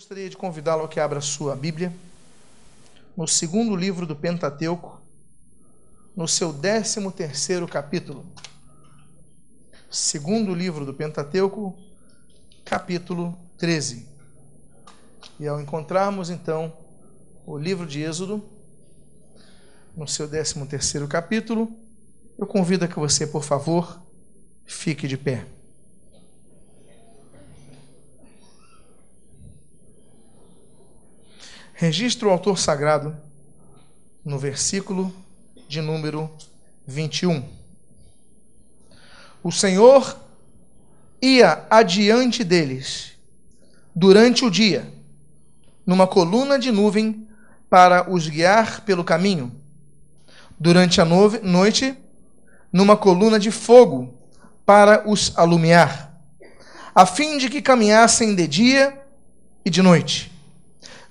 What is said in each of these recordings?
Gostaria de convidá-lo a que abra sua Bíblia no segundo livro do Pentateuco, no seu décimo terceiro capítulo. Segundo livro do Pentateuco, capítulo 13. E ao encontrarmos então o livro de Êxodo, no seu décimo terceiro capítulo, eu convido a que você, por favor, fique de pé. Registra o autor sagrado no versículo de número 21. O Senhor ia adiante deles durante o dia, numa coluna de nuvem para os guiar pelo caminho. Durante a noite, numa coluna de fogo para os alumiar, a fim de que caminhassem de dia e de noite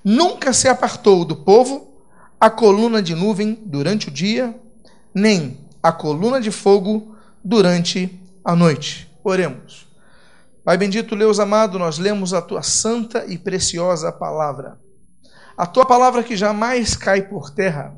Nunca se apartou do povo a coluna de nuvem durante o dia, nem a coluna de fogo durante a noite. Oremos. Pai bendito, Deus amado, nós lemos a tua santa e preciosa palavra. A tua palavra que jamais cai por terra.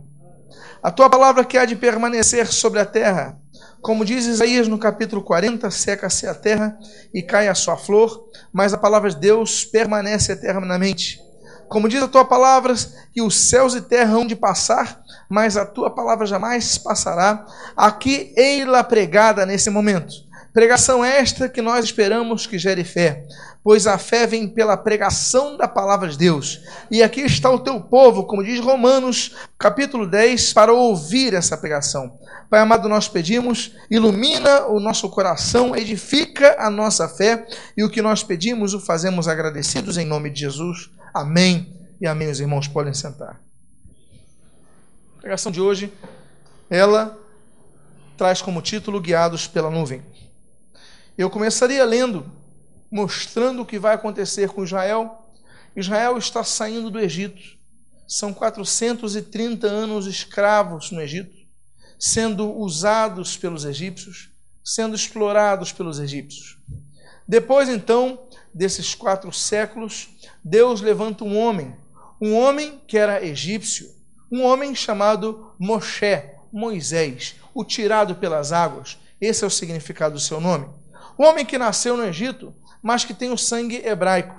A tua palavra que há de permanecer sobre a terra. Como diz Isaías no capítulo 40, seca-se a terra e cai a sua flor, mas a palavra de Deus permanece eternamente. Como diz a tua palavra, que os céus e terra hão de passar, mas a tua palavra jamais passará. Aqui, ei-la pregada nesse momento. Pregação esta que nós esperamos que gere fé, pois a fé vem pela pregação da palavra de Deus. E aqui está o teu povo, como diz Romanos, capítulo 10, para ouvir essa pregação. Pai amado, nós pedimos, ilumina o nosso coração, edifica a nossa fé, e o que nós pedimos o fazemos agradecidos em nome de Jesus. Amém e amém. Os irmãos podem sentar. A pregação de hoje, ela traz como título Guiados pela Nuvem. Eu começaria lendo, mostrando o que vai acontecer com Israel. Israel está saindo do Egito. São 430 anos escravos no Egito, sendo usados pelos egípcios, sendo explorados pelos egípcios. Depois, então, desses quatro séculos, Deus levanta um homem, um homem que era egípcio, um homem chamado Moshe, Moisés, o tirado pelas águas. Esse é o significado do seu nome. O homem que nasceu no Egito, mas que tem o sangue hebraico.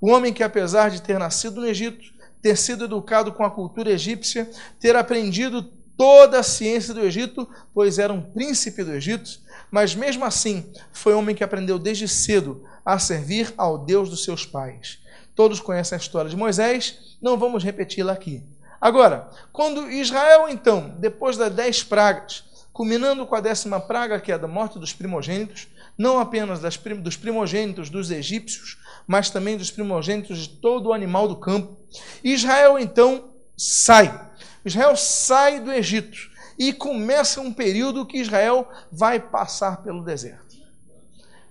O homem que, apesar de ter nascido no Egito, ter sido educado com a cultura egípcia, ter aprendido toda a ciência do Egito, pois era um príncipe do Egito, mas mesmo assim foi um homem que aprendeu desde cedo a servir ao Deus dos seus pais. Todos conhecem a história de Moisés, não vamos repeti-la aqui. Agora, quando Israel, então, depois das dez pragas, culminando com a décima praga, que é a da morte dos primogênitos, não apenas das, dos primogênitos dos egípcios, mas também dos primogênitos de todo o animal do campo, Israel, então, sai. Israel sai do Egito e começa um período que Israel vai passar pelo deserto.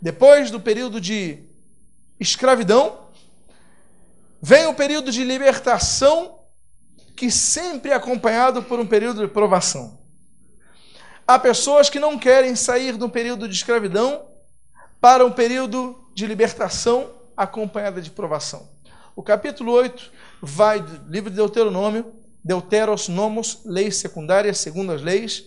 Depois do período de escravidão, vem o período de libertação, que sempre é acompanhado por um período de provação. Há pessoas que não querem sair do período de escravidão para um período de libertação acompanhada de provação. O capítulo 8 vai do livro de Deuteronômio, Deuteros Nomos, leis secundárias, segundo as leis,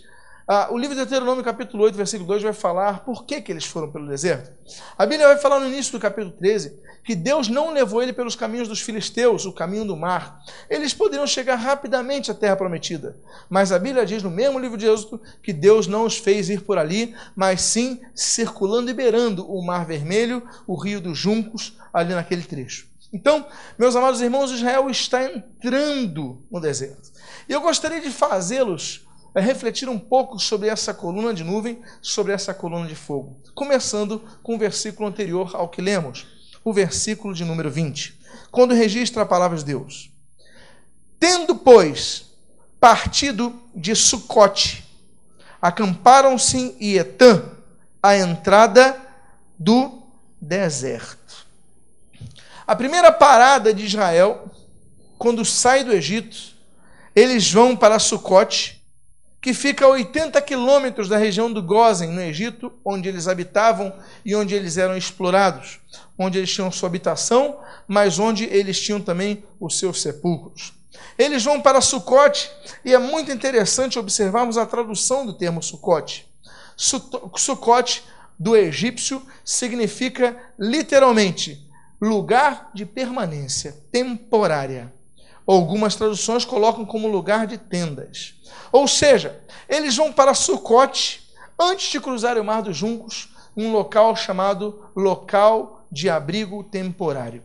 ah, o livro de Deuteronômio, capítulo 8, versículo 2, vai falar por que, que eles foram pelo deserto. A Bíblia vai falar no início do capítulo 13 que Deus não levou ele pelos caminhos dos filisteus, o caminho do mar. Eles poderiam chegar rapidamente à terra prometida. Mas a Bíblia diz no mesmo livro de Êxodo que Deus não os fez ir por ali, mas sim circulando e beirando o mar vermelho, o rio dos juncos, ali naquele trecho. Então, meus amados irmãos, Israel está entrando no deserto. E eu gostaria de fazê-los é refletir um pouco sobre essa coluna de nuvem, sobre essa coluna de fogo. Começando com o versículo anterior ao que lemos, o versículo de número 20, quando registra a palavra de Deus. Tendo, pois, partido de Sucote, acamparam-se em Etã, a entrada do deserto. A primeira parada de Israel, quando sai do Egito, eles vão para Sucote, que fica a 80 quilômetros da região do Gozen, no Egito, onde eles habitavam e onde eles eram explorados, onde eles tinham sua habitação, mas onde eles tinham também os seus sepulcros. Eles vão para Sucote, e é muito interessante observarmos a tradução do termo Sucote. Sucote, do egípcio, significa literalmente lugar de permanência temporária. Algumas traduções colocam como lugar de tendas. Ou seja, eles vão para Sucote antes de cruzar o Mar dos Juncos, um local chamado local de abrigo temporário.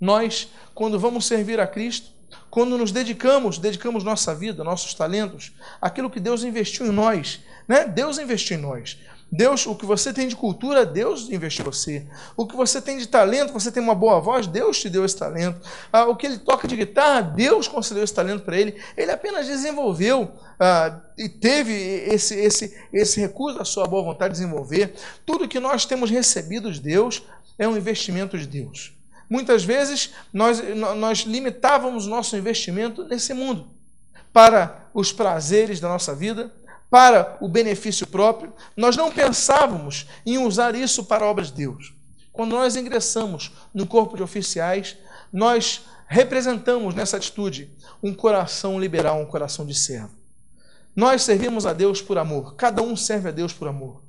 Nós, quando vamos servir a Cristo, quando nos dedicamos, dedicamos nossa vida, nossos talentos, aquilo que Deus investiu em nós, né? Deus investiu em nós. Deus, o que você tem de cultura, Deus investiu em você. O que você tem de talento, você tem uma boa voz, Deus te deu esse talento. Ah, o que ele toca de guitarra, Deus concedeu esse talento para ele. Ele apenas desenvolveu ah, e teve esse, esse, esse recurso da sua boa vontade de desenvolver. Tudo que nós temos recebido de Deus é um investimento de Deus. Muitas vezes nós, nós limitávamos nosso investimento nesse mundo para os prazeres da nossa vida, para o benefício próprio, nós não pensávamos em usar isso para obras de Deus. Quando nós ingressamos no corpo de oficiais, nós representamos nessa atitude um coração liberal, um coração de servo. Nós servimos a Deus por amor, cada um serve a Deus por amor.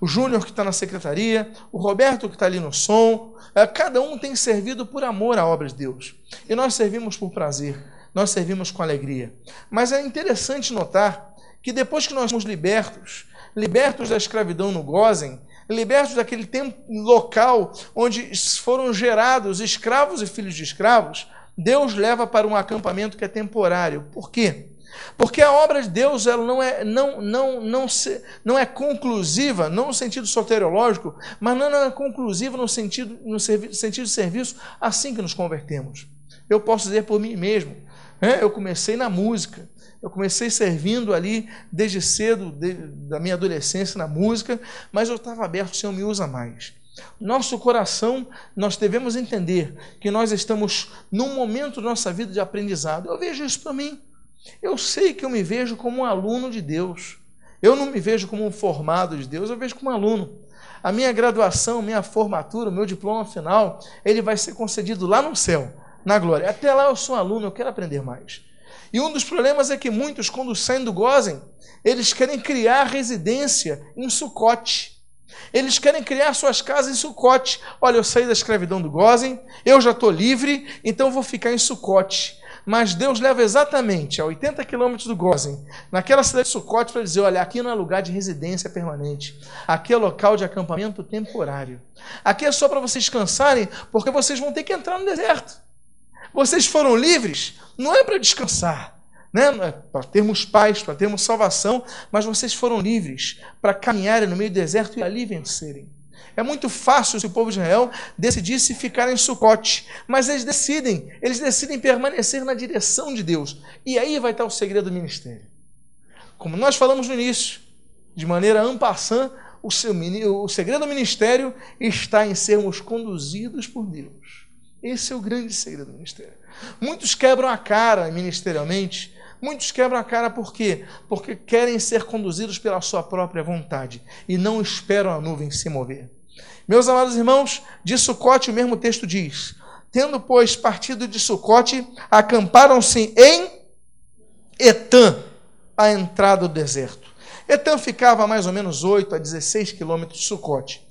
O Júnior que está na secretaria, o Roberto que está ali no som, é, cada um tem servido por amor à obra de Deus. E nós servimos por prazer, nós servimos com alegria. Mas é interessante notar que depois que nós somos libertos, libertos da escravidão no Gozen, libertos daquele tempo local onde foram gerados escravos e filhos de escravos, Deus leva para um acampamento que é temporário. Por quê? Porque a obra de Deus ela não, é, não, não, não, se, não é conclusiva, não no sentido soteriológico, mas não é conclusiva no sentido, no sentido de serviço assim que nos convertemos. Eu posso dizer por mim mesmo. Né? Eu comecei na música, eu comecei servindo ali desde cedo, de, da minha adolescência, na música, mas eu estava aberto, o Senhor me usa mais. Nosso coração, nós devemos entender que nós estamos num momento da nossa vida de aprendizado. Eu vejo isso para mim. Eu sei que eu me vejo como um aluno de Deus. Eu não me vejo como um formado de Deus, eu vejo como um aluno. A minha graduação, minha formatura, o meu diploma final, ele vai ser concedido lá no céu, na glória. Até lá eu sou um aluno, eu quero aprender mais. E um dos problemas é que muitos, quando saem do Gozen, eles querem criar residência em Sucote. Eles querem criar suas casas em Sucote. Olha, eu saí da escravidão do Gozen, eu já estou livre, então vou ficar em Sucote. Mas Deus leva exatamente a 80 quilômetros do Gozen, naquela cidade de Sucote, para dizer: olha, aqui não é lugar de residência permanente, aqui é local de acampamento temporário. Aqui é só para vocês descansarem, porque vocês vão ter que entrar no deserto. Vocês foram livres, não é para descansar, né? É para termos paz, para termos salvação, mas vocês foram livres para caminharem no meio do deserto e ali vencerem. É muito fácil se o povo de Israel decidisse ficar em Sucote, mas eles decidem, eles decidem permanecer na direção de Deus. E aí vai estar o segredo do ministério. Como nós falamos no início, de maneira ampassã, o, o segredo do ministério está em sermos conduzidos por Deus. Esse é o grande segredo do ministério. Muitos quebram a cara ministerialmente. Muitos quebram a cara por quê? Porque querem ser conduzidos pela sua própria vontade e não esperam a nuvem se mover. Meus amados irmãos, de Sucote o mesmo texto diz: Tendo, pois, partido de Sucote, acamparam-se em Etã, a entrada do deserto. Etã ficava a mais ou menos 8 a 16 quilômetros de Sucote.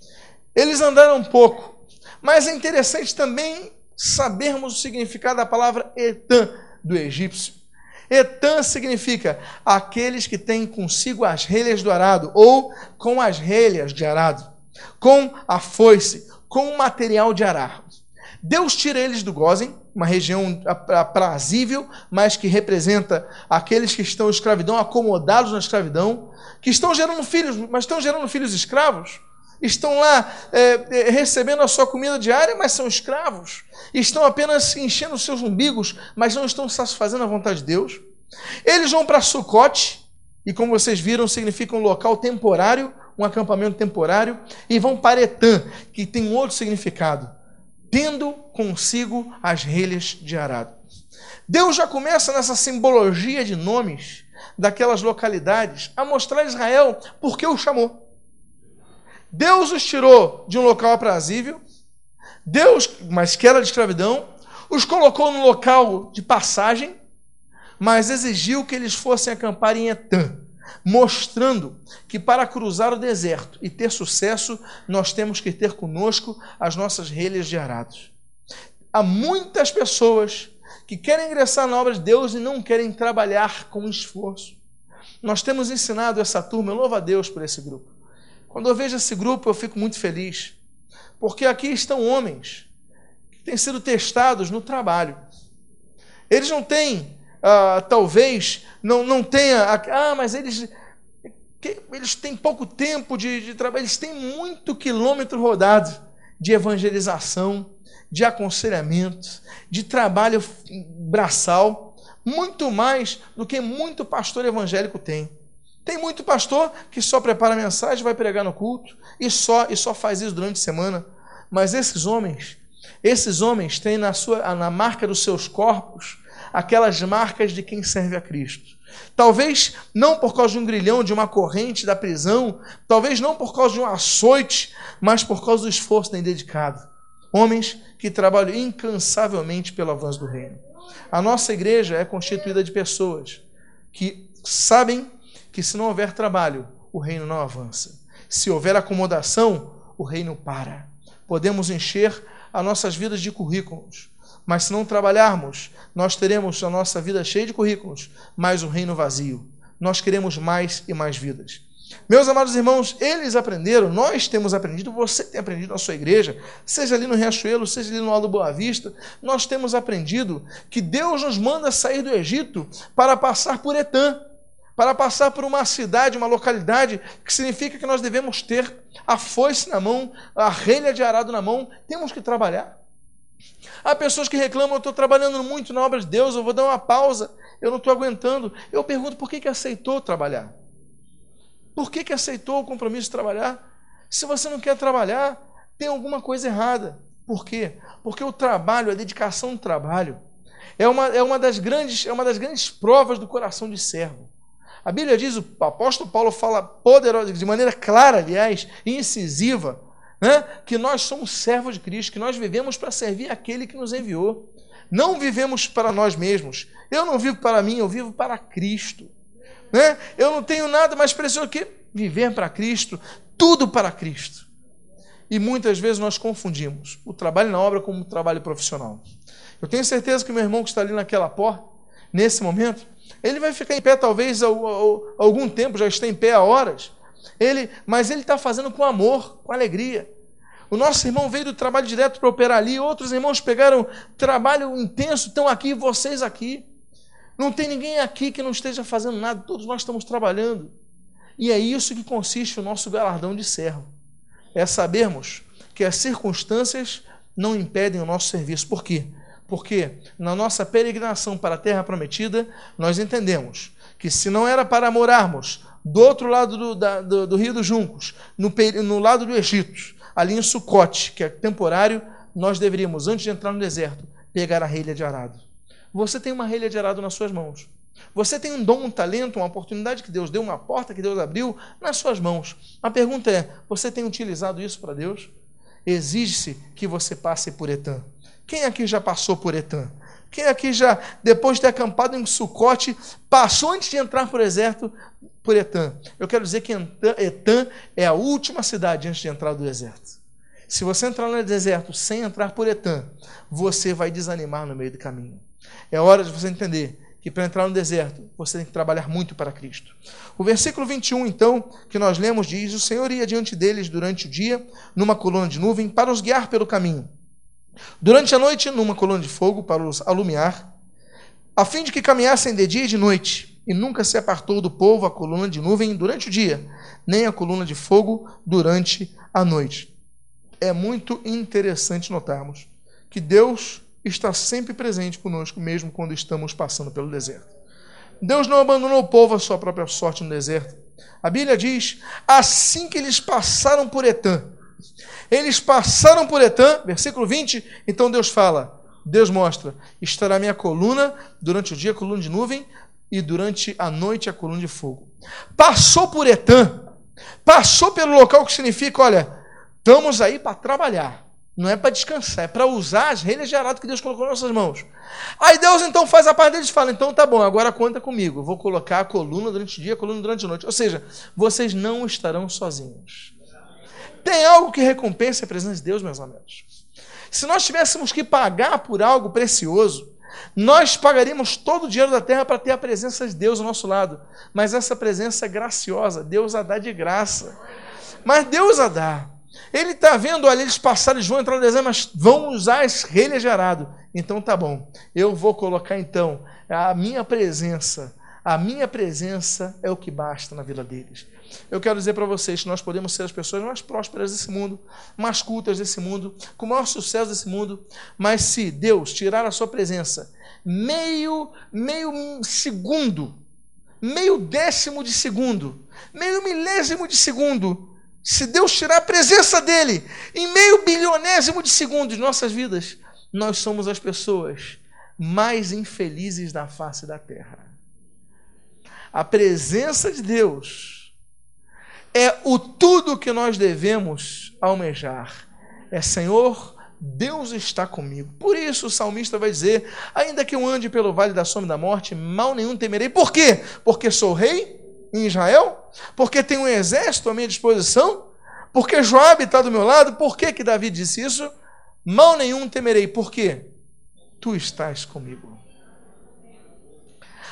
Eles andaram um pouco, mas é interessante também sabermos o significado da palavra Etã do egípcio. Etã significa aqueles que têm consigo as relhas do arado, ou com as relhas de arado, com a foice, com o material de arar. Deus tira eles do Gozen, uma região aprazível, mas que representa aqueles que estão escravidão, acomodados na escravidão, que estão gerando filhos, mas estão gerando filhos escravos estão lá é, é, recebendo a sua comida diária, mas são escravos. Estão apenas enchendo os seus umbigos, mas não estão satisfazendo a vontade de Deus. Eles vão para Sucote, e como vocês viram, significa um local temporário, um acampamento temporário, e vão para Etã, que tem outro significado, tendo consigo as relhas de arado. Deus já começa nessa simbologia de nomes daquelas localidades a mostrar a Israel por que o chamou. Deus os tirou de um local aprazível, Deus, mas que era de escravidão, os colocou num local de passagem, mas exigiu que eles fossem acampar em Etã, mostrando que para cruzar o deserto e ter sucesso, nós temos que ter conosco as nossas relhas de arados. Há muitas pessoas que querem ingressar na obra de Deus e não querem trabalhar com esforço. Nós temos ensinado essa turma, eu louvo a Deus por esse grupo. Quando eu vejo esse grupo, eu fico muito feliz, porque aqui estão homens que têm sido testados no trabalho. Eles não têm, ah, talvez, não, não tenha, ah, mas eles, eles têm pouco tempo de, de trabalho, eles têm muito quilômetro rodado de evangelização, de aconselhamento, de trabalho braçal, muito mais do que muito pastor evangélico tem. Tem muito pastor que só prepara a mensagem, vai pregar no culto e só e só faz isso durante a semana. Mas esses homens, esses homens têm na sua na marca dos seus corpos aquelas marcas de quem serve a Cristo. Talvez não por causa de um grilhão, de uma corrente da prisão, talvez não por causa de um açoite, mas por causa do esforço têm dedicado. Homens que trabalham incansavelmente pelo avanço do reino. A nossa igreja é constituída de pessoas que sabem que se não houver trabalho, o reino não avança. Se houver acomodação, o reino para. Podemos encher as nossas vidas de currículos, mas se não trabalharmos, nós teremos a nossa vida cheia de currículos, mas o reino vazio. Nós queremos mais e mais vidas. Meus amados irmãos, eles aprenderam, nós temos aprendido, você tem aprendido na sua igreja, seja ali no Riachuelo, seja ali no Alto Boa Vista, nós temos aprendido que Deus nos manda sair do Egito para passar por Etã, para passar por uma cidade, uma localidade, que significa que nós devemos ter a foice na mão, a relha de arado na mão, temos que trabalhar. Há pessoas que reclamam, eu estou trabalhando muito na obra de Deus, eu vou dar uma pausa, eu não estou aguentando. Eu pergunto, por que, que aceitou trabalhar? Por que, que aceitou o compromisso de trabalhar? Se você não quer trabalhar, tem alguma coisa errada. Por quê? Porque o trabalho, a dedicação do trabalho, é uma, é uma, das, grandes, é uma das grandes provas do coração de servo. A Bíblia diz, o apóstolo Paulo fala poderosa, de maneira clara, aliás, incisiva, né, que nós somos servos de Cristo, que nós vivemos para servir aquele que nos enviou. Não vivemos para nós mesmos. Eu não vivo para mim, eu vivo para Cristo. Né? Eu não tenho nada mais precioso que viver para Cristo, tudo para Cristo. E muitas vezes nós confundimos o trabalho na obra com o trabalho profissional. Eu tenho certeza que meu irmão que está ali naquela porta, nesse momento, ele vai ficar em pé talvez algum tempo, já está em pé há horas. Ele, mas ele está fazendo com amor, com alegria. O nosso irmão veio do trabalho direto para operar ali, outros irmãos pegaram trabalho intenso, estão aqui, vocês aqui. Não tem ninguém aqui que não esteja fazendo nada, todos nós estamos trabalhando. E é isso que consiste o nosso galardão de servo. É sabermos que as circunstâncias não impedem o nosso serviço. Por quê? Porque na nossa peregrinação para a terra prometida, nós entendemos que se não era para morarmos do outro lado do, da, do, do Rio dos Juncos, no, no, lado do Egito, ali em Sucote, que é temporário, nós deveríamos, antes de entrar no deserto, pegar a relha de arado. Você tem uma relha de arado nas suas mãos. Você tem um dom, um talento, uma oportunidade que Deus deu, uma porta que Deus abriu nas suas mãos. A pergunta é: você tem utilizado isso para Deus? Exige-se que você passe por Etã. Quem aqui já passou por Etã? Quem aqui já, depois de ter acampado em Sucote, passou antes de entrar por deserto por Etã? Eu quero dizer que Etã é a última cidade antes de entrar no deserto. Se você entrar no deserto sem entrar por Etã, você vai desanimar no meio do caminho. É hora de você entender que para entrar no deserto, você tem que trabalhar muito para Cristo. O versículo 21, então, que nós lemos, diz: O Senhor ia diante deles durante o dia, numa coluna de nuvem, para os guiar pelo caminho. Durante a noite, numa coluna de fogo, para os alumiar, a fim de que caminhassem de dia e de noite. E nunca se apartou do povo a coluna de nuvem durante o dia, nem a coluna de fogo durante a noite. É muito interessante notarmos que Deus está sempre presente conosco, mesmo quando estamos passando pelo deserto. Deus não abandonou o povo à sua própria sorte no deserto. A Bíblia diz: assim que eles passaram por Etã, eles passaram por Etã, versículo 20, então Deus fala, Deus mostra, estará minha coluna durante o dia, coluna de nuvem, e durante a noite a coluna de fogo. Passou por Etã, passou pelo local que significa, olha, estamos aí para trabalhar. Não é para descansar, é para usar as relhas de arado que Deus colocou nas nossas mãos. Aí Deus então faz a parte deles e fala: então tá bom, agora conta comigo. Vou colocar a coluna durante o dia, a coluna durante a noite. Ou seja, vocês não estarão sozinhos. Tem algo que recompensa a presença de Deus, meus amigos. Se nós tivéssemos que pagar por algo precioso, nós pagaríamos todo o dinheiro da terra para ter a presença de Deus ao nosso lado. Mas essa presença é graciosa, Deus a dá de graça. Mas Deus a dá. Ele está vendo, olha, eles passaram, eles vão entrar no deserto, mas vão usar de arado. Então tá bom, eu vou colocar então a minha presença. A minha presença é o que basta na vida deles. Eu quero dizer para vocês que nós podemos ser as pessoas mais prósperas desse mundo, mais cultas desse mundo, com o maior sucesso desse mundo, mas se Deus tirar a sua presença meio, meio segundo, meio décimo de segundo, meio milésimo de segundo se Deus tirar a presença dele em meio bilionésimo de segundo de nossas vidas, nós somos as pessoas mais infelizes da face da terra. A presença de Deus é o tudo que nós devemos almejar. É Senhor, Deus está comigo. Por isso o salmista vai dizer: ainda que eu ande pelo vale da sombra da morte, mal nenhum temerei. Por quê? Porque sou rei em Israel? Porque tem um exército à minha disposição? Porque Joabe está do meu lado? Por que, que Davi disse isso? Mal nenhum temerei. Por quê? Tu estás comigo.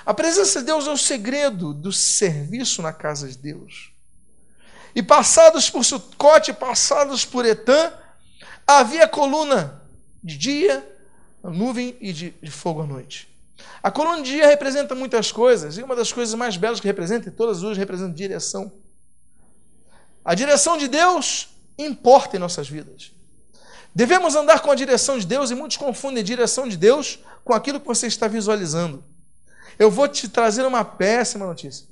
A presença de Deus é o segredo do serviço na casa de Deus. E passados por Sucote, passados por Etã, havia coluna de dia, nuvem e de, de fogo à noite. A coluna de dia representa muitas coisas, e uma das coisas mais belas que representa, e todas duas representam direção. A direção de Deus importa em nossas vidas. Devemos andar com a direção de Deus, e muitos confundem direção de Deus com aquilo que você está visualizando. Eu vou te trazer uma péssima notícia.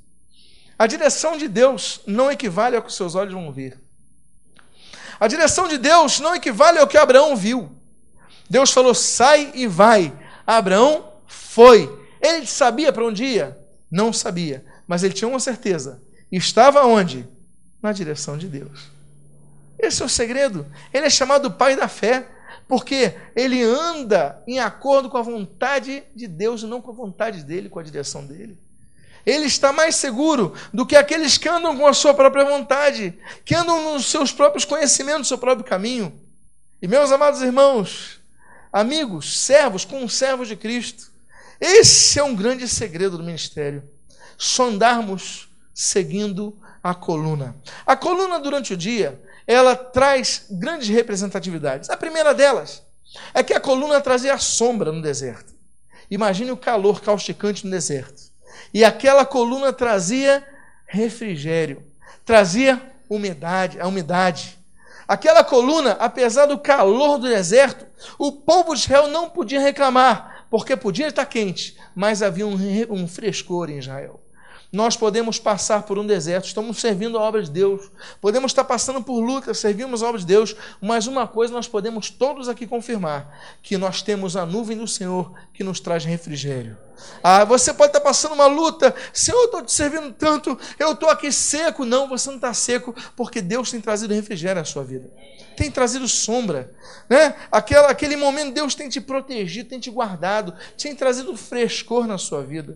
A direção de Deus não equivale ao que seus olhos vão ver. A direção de Deus não equivale ao que Abraão viu. Deus falou: sai e vai. Abraão foi. Ele sabia para onde ia? Não sabia. Mas ele tinha uma certeza. Estava onde? Na direção de Deus. Esse é o segredo. Ele é chamado pai da fé, porque ele anda em acordo com a vontade de Deus e não com a vontade dele, com a direção dele. Ele está mais seguro do que aqueles que andam com a sua própria vontade, que andam nos seus próprios conhecimentos, no seu próprio caminho. E meus amados irmãos, amigos, servos, com servos de Cristo, esse é um grande segredo do ministério. Só andarmos seguindo a coluna. A coluna durante o dia, ela traz grandes representatividades. A primeira delas é que a coluna trazia sombra no deserto. Imagine o calor causticante no deserto. E aquela coluna trazia refrigério, trazia umidade, a umidade. Aquela coluna, apesar do calor do deserto, o povo de Israel não podia reclamar, porque podia estar quente, mas havia um, um frescor em Israel. Nós podemos passar por um deserto, estamos servindo a obra de Deus, podemos estar passando por lutas, servimos a obra de Deus, mas uma coisa nós podemos todos aqui confirmar: que nós temos a nuvem do Senhor que nos traz refrigério. Ah, você pode estar passando uma luta, Senhor, eu estou te servindo tanto, eu estou aqui seco. Não, você não está seco, porque Deus tem trazido refrigério à sua vida tem trazido sombra. Né? Aquela, aquele momento Deus tem te protegido, tem te guardado, tem trazido frescor na sua vida.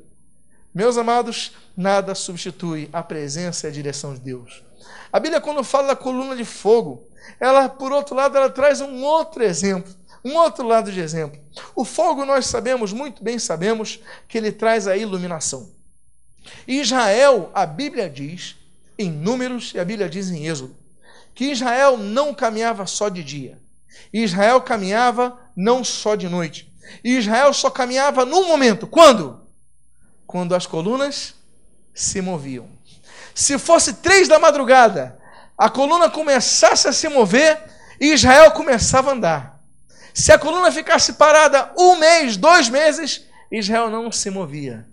Meus amados, nada substitui a presença e a direção de Deus. A Bíblia, quando fala da coluna de fogo, ela, por outro lado, ela traz um outro exemplo, um outro lado de exemplo. O fogo, nós sabemos, muito bem sabemos, que ele traz a iluminação. Israel, a Bíblia diz, em Números, e a Bíblia diz em Êxodo, que Israel não caminhava só de dia. Israel caminhava não só de noite. Israel só caminhava num momento. Quando? Quando as colunas se moviam. Se fosse três da madrugada, a coluna começasse a se mover, Israel começava a andar. Se a coluna ficasse parada um mês, dois meses, Israel não se movia.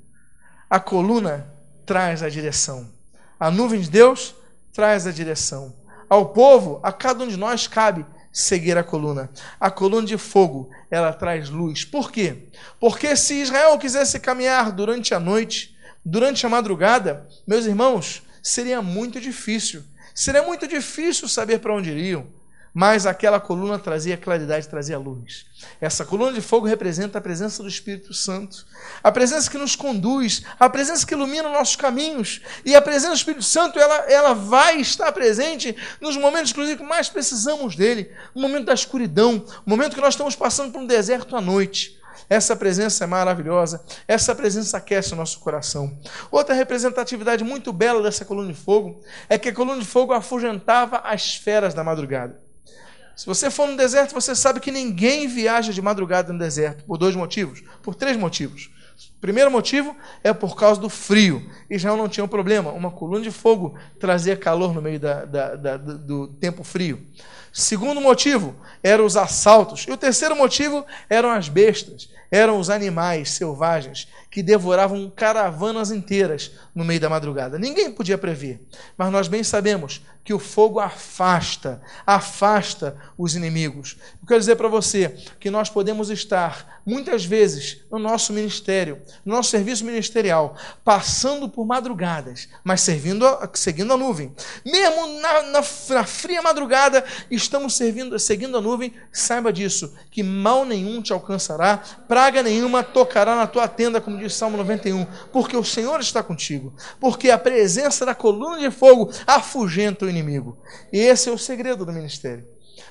A coluna traz a direção. A nuvem de Deus traz a direção. Ao povo, a cada um de nós cabe seguir a coluna. A coluna de fogo, ela traz luz. Por quê? Porque se Israel quisesse caminhar durante a noite, durante a madrugada, meus irmãos, seria muito difícil. Seria muito difícil saber para onde iriam mas aquela coluna trazia claridade, trazia luz. Essa coluna de fogo representa a presença do Espírito Santo, a presença que nos conduz, a presença que ilumina nossos caminhos. E a presença do Espírito Santo, ela, ela vai estar presente nos momentos, inclusive, que mais precisamos dele no momento da escuridão, no momento que nós estamos passando por um deserto à noite. Essa presença é maravilhosa, essa presença aquece o nosso coração. Outra representatividade muito bela dessa coluna de fogo é que a coluna de fogo afugentava as feras da madrugada. Se você for no deserto, você sabe que ninguém viaja de madrugada no deserto, por dois motivos, por três motivos. Primeiro motivo é por causa do frio. Israel não tinha um problema, uma coluna de fogo trazia calor no meio da, da, da, do tempo frio. Segundo motivo eram os assaltos. E o terceiro motivo eram as bestas, eram os animais selvagens que devoravam caravanas inteiras no meio da madrugada. Ninguém podia prever, mas nós bem sabemos que o fogo afasta, afasta os inimigos. Eu quero dizer para você que nós podemos estar, muitas vezes, no nosso ministério, no nosso serviço ministerial, passando por madrugadas, mas servindo, seguindo a nuvem. Mesmo na, na, na fria madrugada, estamos servindo, seguindo a nuvem, saiba disso, que mal nenhum te alcançará, praga nenhuma tocará na tua tenda, como diz Salmo 91, porque o Senhor está contigo, porque a presença da coluna de fogo afugenta o inimigo. E esse é o segredo do ministério.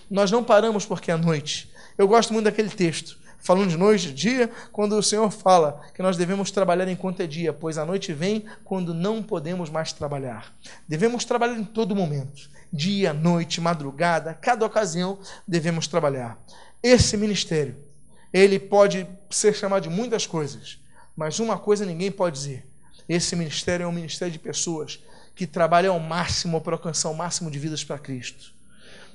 Nós não paramos porque é noite. Eu gosto muito daquele texto, falando de noite, de dia, quando o Senhor fala que nós devemos trabalhar enquanto é dia, pois a noite vem quando não podemos mais trabalhar. Devemos trabalhar em todo momento, dia, noite, madrugada, cada ocasião devemos trabalhar. Esse ministério, ele pode ser chamado de muitas coisas, mas uma coisa ninguém pode dizer: esse ministério é um ministério de pessoas que trabalham ao máximo para alcançar o máximo de vidas para Cristo.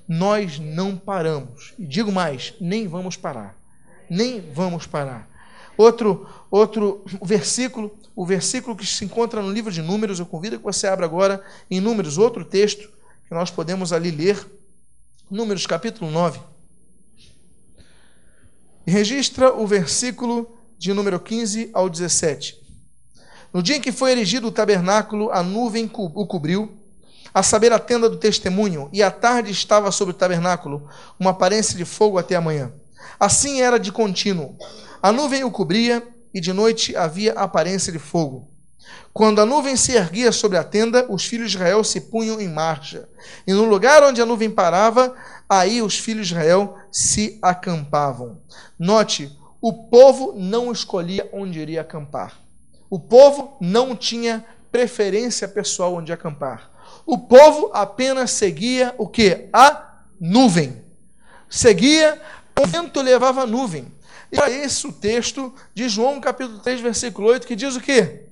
Nós não paramos. E digo mais, nem vamos parar. Nem vamos parar. Outro, outro versículo, o versículo que se encontra no livro de Números, eu convido que você abra agora em Números, outro texto que nós podemos ali ler. Números capítulo 9. Registra o versículo de número 15 ao 17. No dia em que foi erigido o tabernáculo, a nuvem o cobriu, a saber, a tenda do testemunho, e à tarde estava sobre o tabernáculo uma aparência de fogo até a manhã. Assim era de contínuo. A nuvem o cobria, e de noite havia aparência de fogo. Quando a nuvem se erguia sobre a tenda, os filhos de Israel se punham em marcha. E no lugar onde a nuvem parava, aí os filhos de Israel se acampavam. Note, o povo não escolhia onde iria acampar. O povo não tinha preferência pessoal onde acampar. O povo apenas seguia o que? A nuvem. Seguia, vento levava a nuvem. E é esse o texto de João capítulo 3, versículo 8, que diz o quê?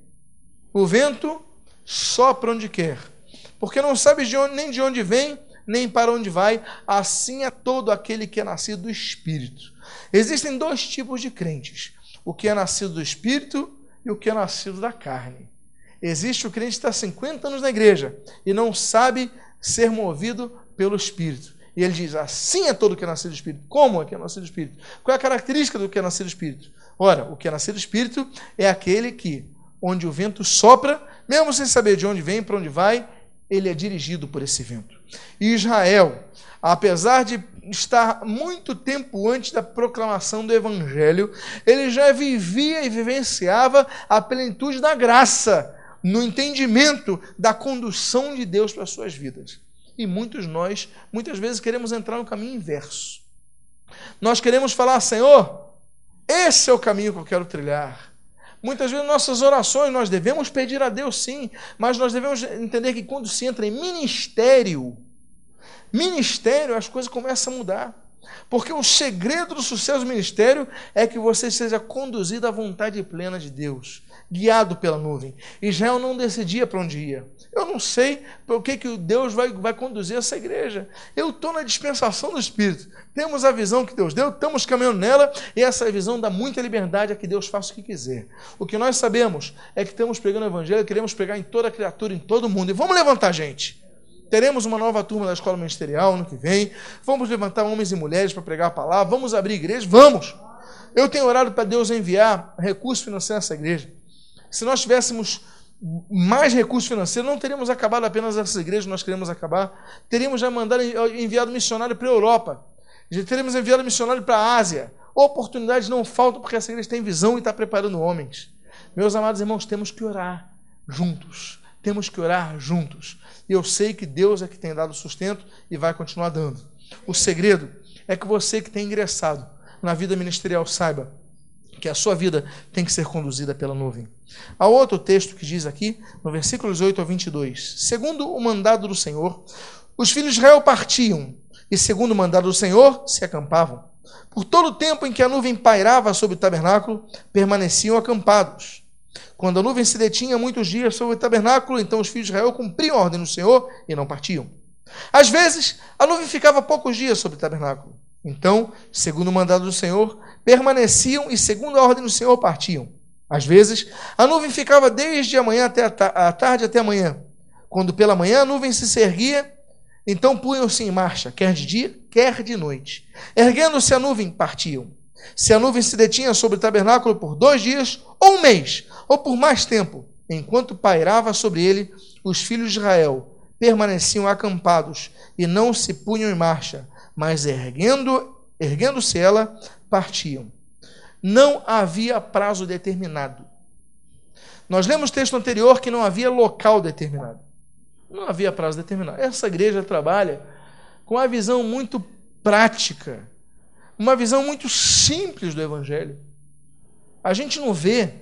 O vento sopra onde quer. Porque não sabe de onde, nem de onde vem, nem para onde vai. Assim é todo aquele que é nascido do Espírito. Existem dois tipos de crentes: o que é nascido do Espírito e o que é nascido da carne. Existe o crente que está 50 anos na igreja e não sabe ser movido pelo Espírito. E ele diz: assim é todo o que é nascido do Espírito. Como é que é nascido do Espírito? Qual é a característica do que é nascido do Espírito? Ora, o que é nascido do Espírito é aquele que, onde o vento sopra, mesmo sem saber de onde vem, para onde vai, ele é dirigido por esse vento. E Israel, apesar de estar muito tempo antes da proclamação do Evangelho, ele já vivia e vivenciava a plenitude da graça, no entendimento da condução de Deus para as suas vidas. E muitos nós, muitas vezes, queremos entrar no caminho inverso. Nós queremos falar, Senhor, esse é o caminho que eu quero trilhar. Muitas vezes nossas orações nós devemos pedir a Deus sim, mas nós devemos entender que quando se entra em ministério, ministério, as coisas começam a mudar. Porque o segredo do sucesso do ministério é que você seja conduzido à vontade plena de Deus, guiado pela nuvem. Israel não decidia para onde ia. Eu não sei por que, que Deus vai, vai conduzir essa igreja. Eu estou na dispensação do Espírito. Temos a visão que Deus deu, estamos caminhando nela, e essa visão dá muita liberdade a que Deus faça o que quiser. O que nós sabemos é que estamos pregando o Evangelho, queremos pregar em toda criatura, em todo mundo. E vamos levantar gente. Teremos uma nova turma da escola ministerial ano que vem. Vamos levantar homens e mulheres para pregar a palavra. Vamos abrir igreja? Vamos! Eu tenho orado para Deus enviar recurso financeiro nessa igreja. Se nós tivéssemos mais recursos financeiros, não teríamos acabado apenas essas igrejas nós queremos acabar, teríamos já mandado enviado missionário para a Europa, já teríamos enviado missionário para a Ásia. Oportunidades não faltam porque essa igreja tem visão e está preparando homens. Meus amados irmãos, temos que orar juntos. Temos que orar juntos. E eu sei que Deus é que tem dado sustento e vai continuar dando. O segredo é que você que tem ingressado na vida ministerial saiba que a sua vida tem que ser conduzida pela nuvem. Há outro texto que diz aqui, no versículos 8 a 22. Segundo o mandado do Senhor, os filhos de Israel partiam, e segundo o mandado do Senhor, se acampavam. Por todo o tempo em que a nuvem pairava sobre o tabernáculo, permaneciam acampados. Quando a nuvem se detinha muitos dias sobre o tabernáculo, então os filhos de Israel cumpriam a ordem do Senhor e não partiam. Às vezes, a nuvem ficava poucos dias sobre o tabernáculo. Então, segundo o mandado do Senhor, permaneciam e, segundo a ordem do Senhor, partiam. Às vezes, a nuvem ficava desde a manhã até a, tarde até a manhã. Quando pela manhã a nuvem se erguia, então punham-se em marcha, quer de dia, quer de noite. Erguendo-se a nuvem, partiam. Se a nuvem se detinha sobre o tabernáculo por dois dias, ou um mês, ou por mais tempo, enquanto pairava sobre ele, os filhos de Israel permaneciam acampados e não se punham em marcha, mas erguendo, erguendo-se ela, partiam. Não havia prazo determinado. Nós lemos texto anterior que não havia local determinado. Não havia prazo determinado. Essa igreja trabalha com uma visão muito prática, uma visão muito simples do evangelho. A gente não vê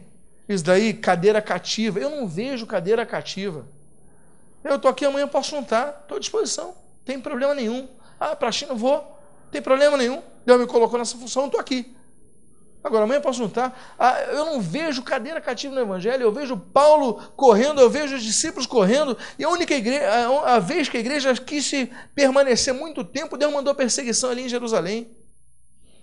isso daí, cadeira cativa. Eu não vejo cadeira cativa. Eu estou aqui amanhã, posso juntar, estou à disposição, não tem problema nenhum. Ah, para a China vou, não tem problema nenhum. Deus me colocou nessa função, estou aqui. Agora, amanhã posso juntar. Ah, eu não vejo cadeira cativa no Evangelho, eu vejo Paulo correndo, eu vejo os discípulos correndo, e a única igreja, a, a vez que a igreja quis permanecer muito tempo, Deus mandou perseguição ali em Jerusalém.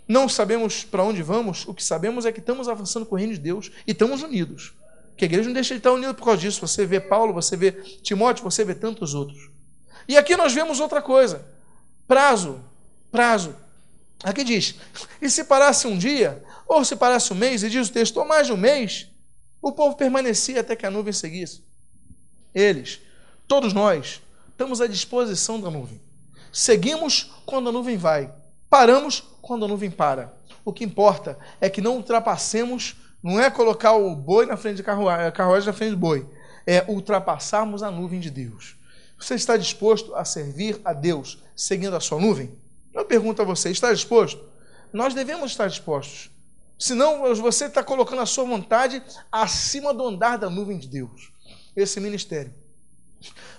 Não sabemos para onde vamos, o que sabemos é que estamos avançando com o reino de Deus e estamos unidos. Que a igreja não deixa de estar unida por causa disso. Você vê Paulo, você vê Timóteo, você vê tantos outros. E aqui nós vemos outra coisa. Prazo, prazo. Aqui diz: e se parasse um dia, ou se parasse um mês, e diz o texto, ou mais de um mês, o povo permanecia até que a nuvem seguisse. Eles, todos nós, estamos à disposição da nuvem. Seguimos quando a nuvem vai. Paramos quando a nuvem para. O que importa é que não ultrapassemos, não é colocar o boi na frente de carruagem, carruagem na frente do boi, é ultrapassarmos a nuvem de Deus. Você está disposto a servir a Deus seguindo a sua nuvem? Eu pergunto a você, está disposto? Nós devemos estar dispostos. Senão você está colocando a sua vontade acima do andar da nuvem de Deus. Esse ministério.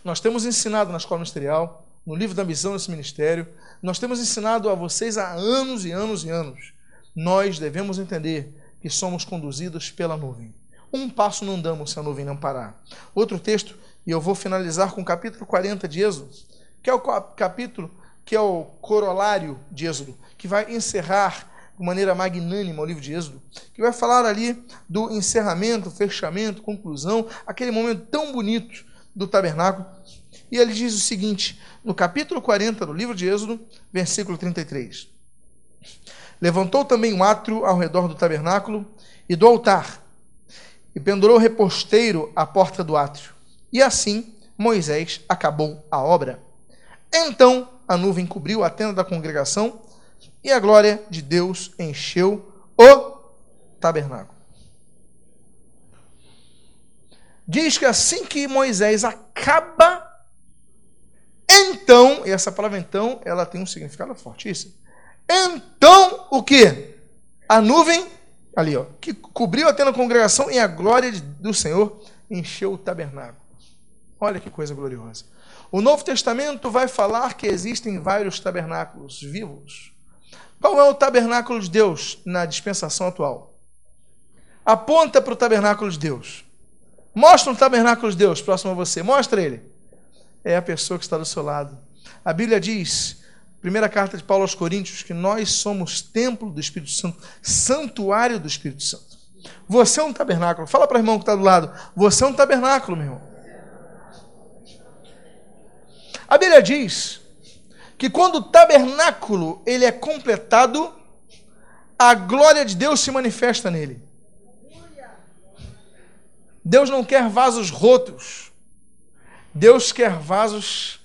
Nós temos ensinado na escola ministerial, no livro da missão desse ministério, nós temos ensinado a vocês há anos e anos e anos. Nós devemos entender que somos conduzidos pela nuvem. Um passo não damos se a nuvem não parar. Outro texto, e eu vou finalizar com o capítulo 40 de Êxodo, que é o capítulo que é o corolário de Êxodo, que vai encerrar de maneira magnânima o livro de Êxodo, que vai falar ali do encerramento, fechamento, conclusão, aquele momento tão bonito do tabernáculo. E ele diz o seguinte, no capítulo 40 do livro de Êxodo, versículo 33. Levantou também um átrio ao redor do tabernáculo e do altar, e pendurou reposteiro à porta do átrio. E assim Moisés acabou a obra. Então a nuvem cobriu a tenda da congregação e a glória de Deus encheu o tabernáculo. Diz que assim que Moisés acaba então, e essa palavra então, ela tem um significado fortíssimo. Então, o que? A nuvem, ali, ó, que cobriu até na congregação e a glória do Senhor encheu o tabernáculo. Olha que coisa gloriosa. O Novo Testamento vai falar que existem vários tabernáculos vivos. Qual é o tabernáculo de Deus na dispensação atual? Aponta para o tabernáculo de Deus. Mostra um tabernáculo de Deus próximo a você. Mostra ele é a pessoa que está do seu lado. A Bíblia diz, primeira carta de Paulo aos Coríntios, que nós somos templo do Espírito Santo, santuário do Espírito Santo. Você é um tabernáculo. Fala para o irmão que está do lado. Você é um tabernáculo, meu irmão. A Bíblia diz que quando o tabernáculo ele é completado, a glória de Deus se manifesta nele. Deus não quer vasos rotos. Deus quer vasos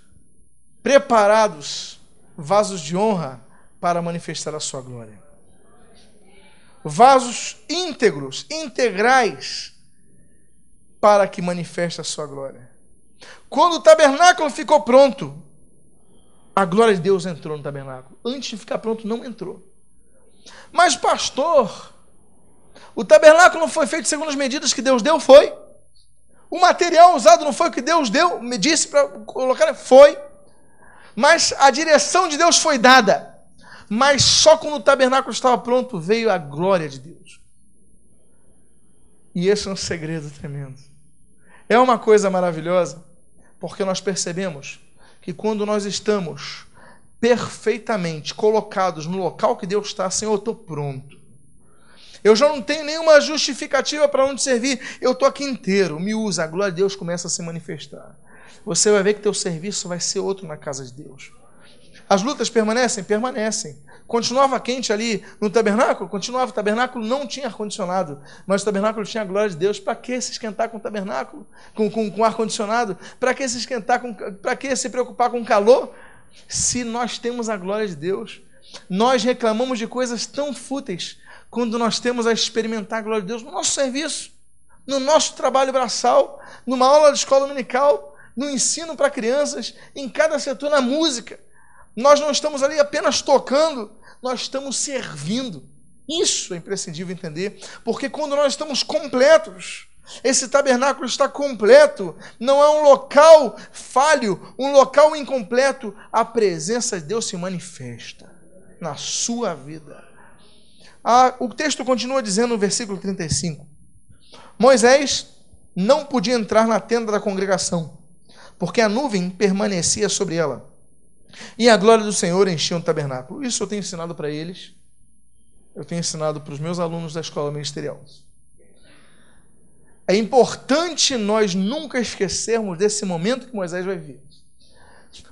preparados, vasos de honra para manifestar a sua glória. Vasos íntegros, integrais, para que manifeste a sua glória. Quando o tabernáculo ficou pronto, a glória de Deus entrou no tabernáculo. Antes de ficar pronto, não entrou. Mas, pastor, o tabernáculo não foi feito segundo as medidas que Deus deu? Foi. O material usado não foi o que Deus deu, me disse para colocar? Foi. Mas a direção de Deus foi dada. Mas só quando o tabernáculo estava pronto veio a glória de Deus. E esse é um segredo tremendo. É uma coisa maravilhosa, porque nós percebemos que quando nós estamos perfeitamente colocados no local que Deus está, Senhor, eu estou pronto. Eu já não tenho nenhuma justificativa para onde servir. Eu estou aqui inteiro. Me usa. A glória de Deus começa a se manifestar. Você vai ver que teu serviço vai ser outro na casa de Deus. As lutas permanecem? Permanecem. Continuava quente ali no tabernáculo? Continuava. O tabernáculo não tinha ar-condicionado, mas o tabernáculo tinha a glória de Deus. Para que se esquentar com o tabernáculo? Com, com, com ar-condicionado? Para que se esquentar com. Para que se preocupar com calor? Se nós temos a glória de Deus, nós reclamamos de coisas tão fúteis quando nós temos a experimentar a glória de Deus no nosso serviço, no nosso trabalho braçal, numa aula de escola dominical, no ensino para crianças, em cada setor, na música. Nós não estamos ali apenas tocando, nós estamos servindo. Isso é imprescindível entender, porque quando nós estamos completos, esse tabernáculo está completo, não é um local falho, um local incompleto. A presença de Deus se manifesta na sua vida. Ah, o texto continua dizendo no versículo 35: Moisés não podia entrar na tenda da congregação, porque a nuvem permanecia sobre ela e a glória do Senhor enchia o tabernáculo. Isso eu tenho ensinado para eles, eu tenho ensinado para os meus alunos da escola ministerial. É importante nós nunca esquecermos desse momento que Moisés vai vir.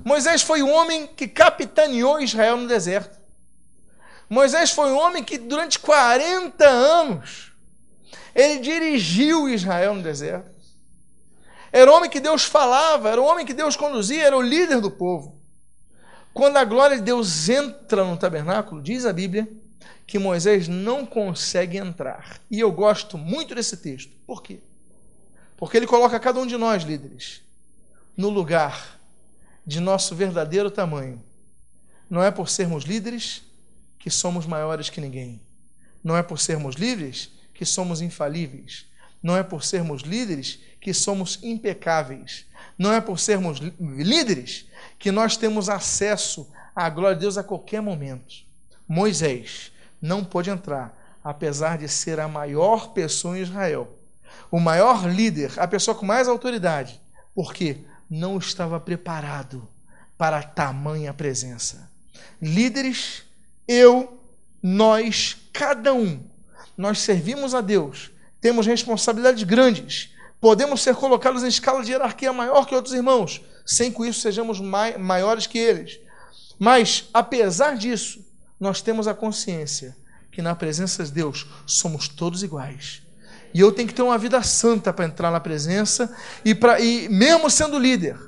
Moisés foi o homem que capitaneou Israel no deserto. Moisés foi um homem que durante 40 anos ele dirigiu Israel no deserto. Era o homem que Deus falava, era o homem que Deus conduzia, era o líder do povo. Quando a glória de Deus entra no tabernáculo, diz a Bíblia que Moisés não consegue entrar. E eu gosto muito desse texto. Por quê? Porque ele coloca cada um de nós, líderes, no lugar de nosso verdadeiro tamanho. Não é por sermos líderes que somos maiores que ninguém. Não é por sermos livres que somos infalíveis. Não é por sermos líderes que somos impecáveis. Não é por sermos líderes que nós temos acesso à glória de Deus a qualquer momento. Moisés não pôde entrar, apesar de ser a maior pessoa em Israel, o maior líder, a pessoa com mais autoridade, porque não estava preparado para tamanha presença. Líderes, eu, nós, cada um, nós servimos a Deus, temos responsabilidades grandes, podemos ser colocados em escala de hierarquia maior que outros irmãos, sem que isso sejamos mai maiores que eles. Mas, apesar disso, nós temos a consciência que na presença de Deus somos todos iguais. E eu tenho que ter uma vida santa para entrar na presença e, pra, e mesmo sendo líder.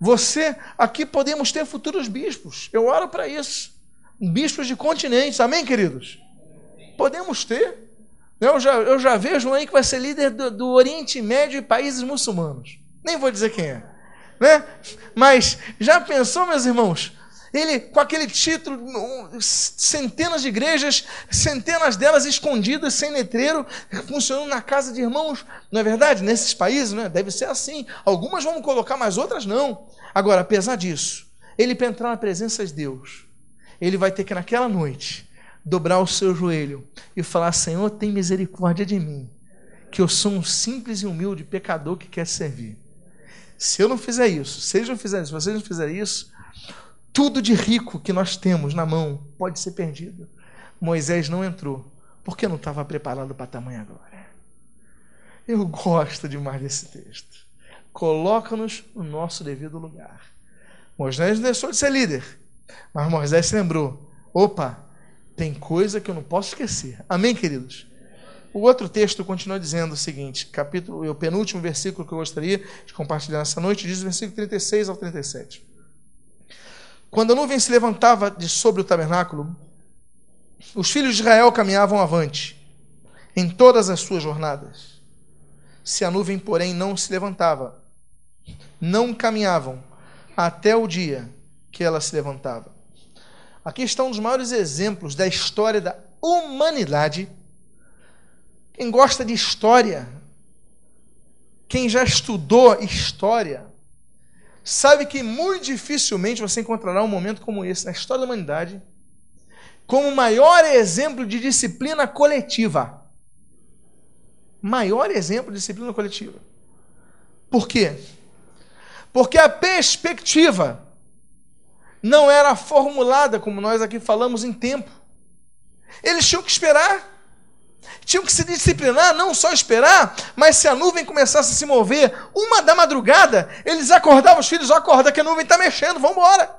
Você, aqui podemos ter futuros bispos. Eu oro para isso. Bispos de continentes. Amém, queridos? Podemos ter. Eu já, eu já vejo um aí que vai ser líder do, do Oriente Médio e países muçulmanos. Nem vou dizer quem é né? Mas já pensou, meus irmãos? Ele, com aquele título, centenas de igrejas, centenas delas escondidas, sem letreiro, funcionando na casa de irmãos, não é verdade? Nesses países, né? deve ser assim. Algumas vamos colocar, mas outras não. Agora, apesar disso, ele para entrar na presença de Deus, ele vai ter que, naquela noite, dobrar o seu joelho e falar: Senhor, tem misericórdia de mim, que eu sou um simples e humilde pecador que quer servir. Se eu não fizer isso, se eles não fizerem isso, se vocês não fizerem isso, tudo de rico que nós temos na mão pode ser perdido. Moisés não entrou, porque não estava preparado para tamanha glória. Eu gosto demais desse texto. Coloca-nos no nosso devido lugar. Moisés não deixou de ser líder, mas Moisés se lembrou: opa, tem coisa que eu não posso esquecer. Amém, queridos? O outro texto continua dizendo o seguinte, capítulo, o penúltimo versículo que eu gostaria de compartilhar nessa noite, diz o versículo 36 ao 37. Quando a nuvem se levantava de sobre o tabernáculo, os filhos de Israel caminhavam avante em todas as suas jornadas. Se a nuvem, porém, não se levantava, não caminhavam até o dia que ela se levantava. Aqui está um dos maiores exemplos da história da humanidade. Quem gosta de história, quem já estudou história, sabe que muito dificilmente você encontrará um momento como esse na história da humanidade como o maior exemplo de disciplina coletiva. Maior exemplo de disciplina coletiva. Por quê? Porque a perspectiva não era formulada, como nós aqui falamos, em tempo. Eles tinham que esperar. Tinham que se disciplinar, não só esperar, mas se a nuvem começasse a se mover uma da madrugada, eles acordavam os filhos, acorda que a nuvem está mexendo, vamos embora.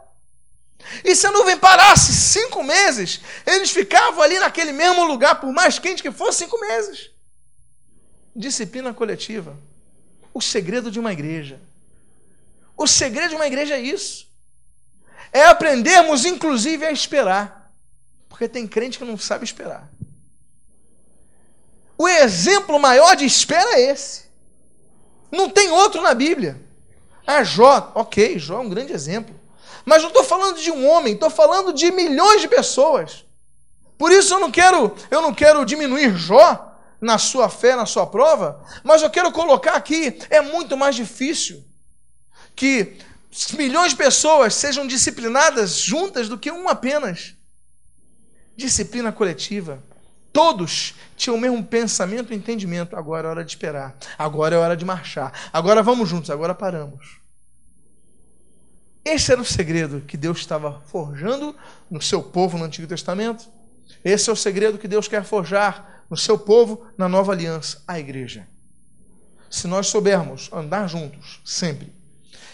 E se a nuvem parasse cinco meses, eles ficavam ali naquele mesmo lugar, por mais quente que fosse, cinco meses. Disciplina coletiva. O segredo de uma igreja. O segredo de uma igreja é isso. É aprendermos, inclusive, a esperar. Porque tem crente que não sabe esperar. O exemplo maior de espera é esse. Não tem outro na Bíblia. Ah, Jó, ok, Jó é um grande exemplo. Mas não estou falando de um homem, estou falando de milhões de pessoas. Por isso eu não quero, eu não quero diminuir Jó na sua fé, na sua prova, mas eu quero colocar aqui, é muito mais difícil que milhões de pessoas sejam disciplinadas juntas do que uma apenas. Disciplina coletiva. Todos tinham o mesmo pensamento e entendimento. Agora é hora de esperar. Agora é hora de marchar. Agora vamos juntos. Agora paramos. Esse era o segredo que Deus estava forjando no seu povo no Antigo Testamento. Esse é o segredo que Deus quer forjar no seu povo na nova aliança, a igreja. Se nós soubermos andar juntos sempre,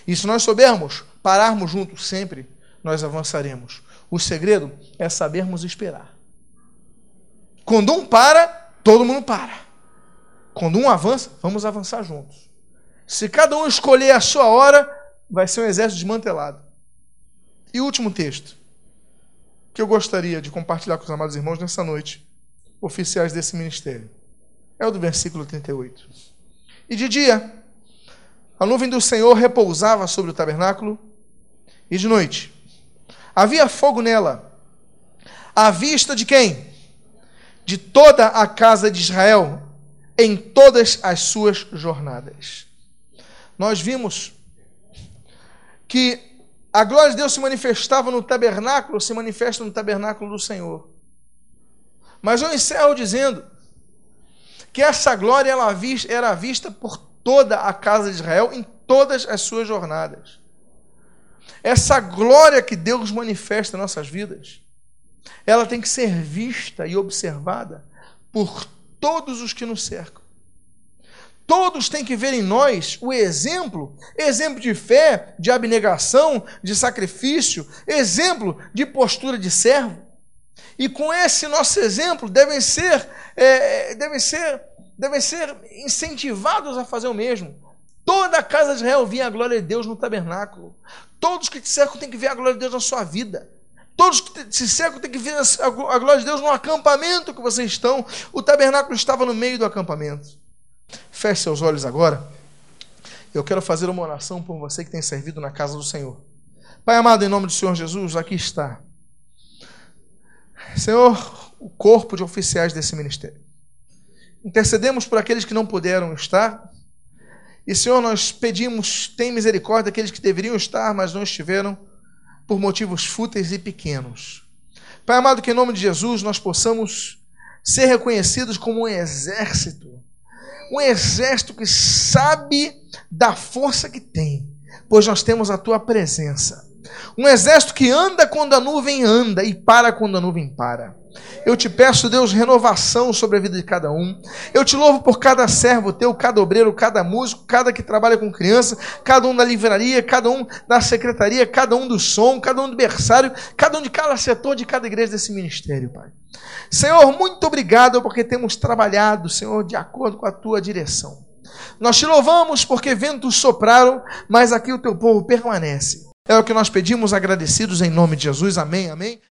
e se nós soubermos pararmos juntos sempre, nós avançaremos. O segredo é sabermos esperar. Quando um para, todo mundo para. Quando um avança, vamos avançar juntos. Se cada um escolher a sua hora, vai ser um exército desmantelado. E o último texto que eu gostaria de compartilhar com os amados irmãos nessa noite, oficiais desse ministério, é o do versículo 38. E de dia, a nuvem do Senhor repousava sobre o tabernáculo, e de noite havia fogo nela, à vista de quem? De toda a casa de Israel, em todas as suas jornadas. Nós vimos que a glória de Deus se manifestava no tabernáculo, se manifesta no tabernáculo do Senhor. Mas eu encerro dizendo que essa glória era vista por toda a casa de Israel em todas as suas jornadas. Essa glória que Deus manifesta em nossas vidas, ela tem que ser vista e observada por todos os que nos cercam. Todos têm que ver em nós o exemplo, exemplo de fé, de abnegação, de sacrifício, exemplo de postura de servo. E com esse nosso exemplo devem ser, é, devem ser, devem ser incentivados a fazer o mesmo. Toda a casa de Israel via a glória de Deus no tabernáculo. Todos que te cercam têm que ver a glória de Deus na sua vida. Todos que te cercam têm que ver a glória de Deus no acampamento que vocês estão. O tabernáculo estava no meio do acampamento. Feche seus olhos agora. Eu quero fazer uma oração por você que tem servido na casa do Senhor. Pai amado, em nome do Senhor Jesus, aqui está. Senhor, o corpo de oficiais desse ministério. Intercedemos por aqueles que não puderam estar. E, Senhor, nós pedimos, tem misericórdia daqueles que deveriam estar, mas não estiveram, por motivos fúteis e pequenos. Pai amado, que em nome de Jesus nós possamos ser reconhecidos como um exército um exército que sabe da força que tem, pois nós temos a tua presença. Um exército que anda quando a nuvem anda e para quando a nuvem para. Eu te peço, Deus, renovação sobre a vida de cada um. Eu te louvo por cada servo teu, cada obreiro, cada músico, cada que trabalha com criança, cada um da livraria, cada um da secretaria, cada um do som, cada um do berçário, cada um de cada setor de cada igreja desse ministério, Pai. Senhor, muito obrigado porque temos trabalhado, Senhor, de acordo com a tua direção. Nós te louvamos porque ventos sopraram, mas aqui o teu povo permanece. É o que nós pedimos agradecidos em nome de Jesus. Amém, amém.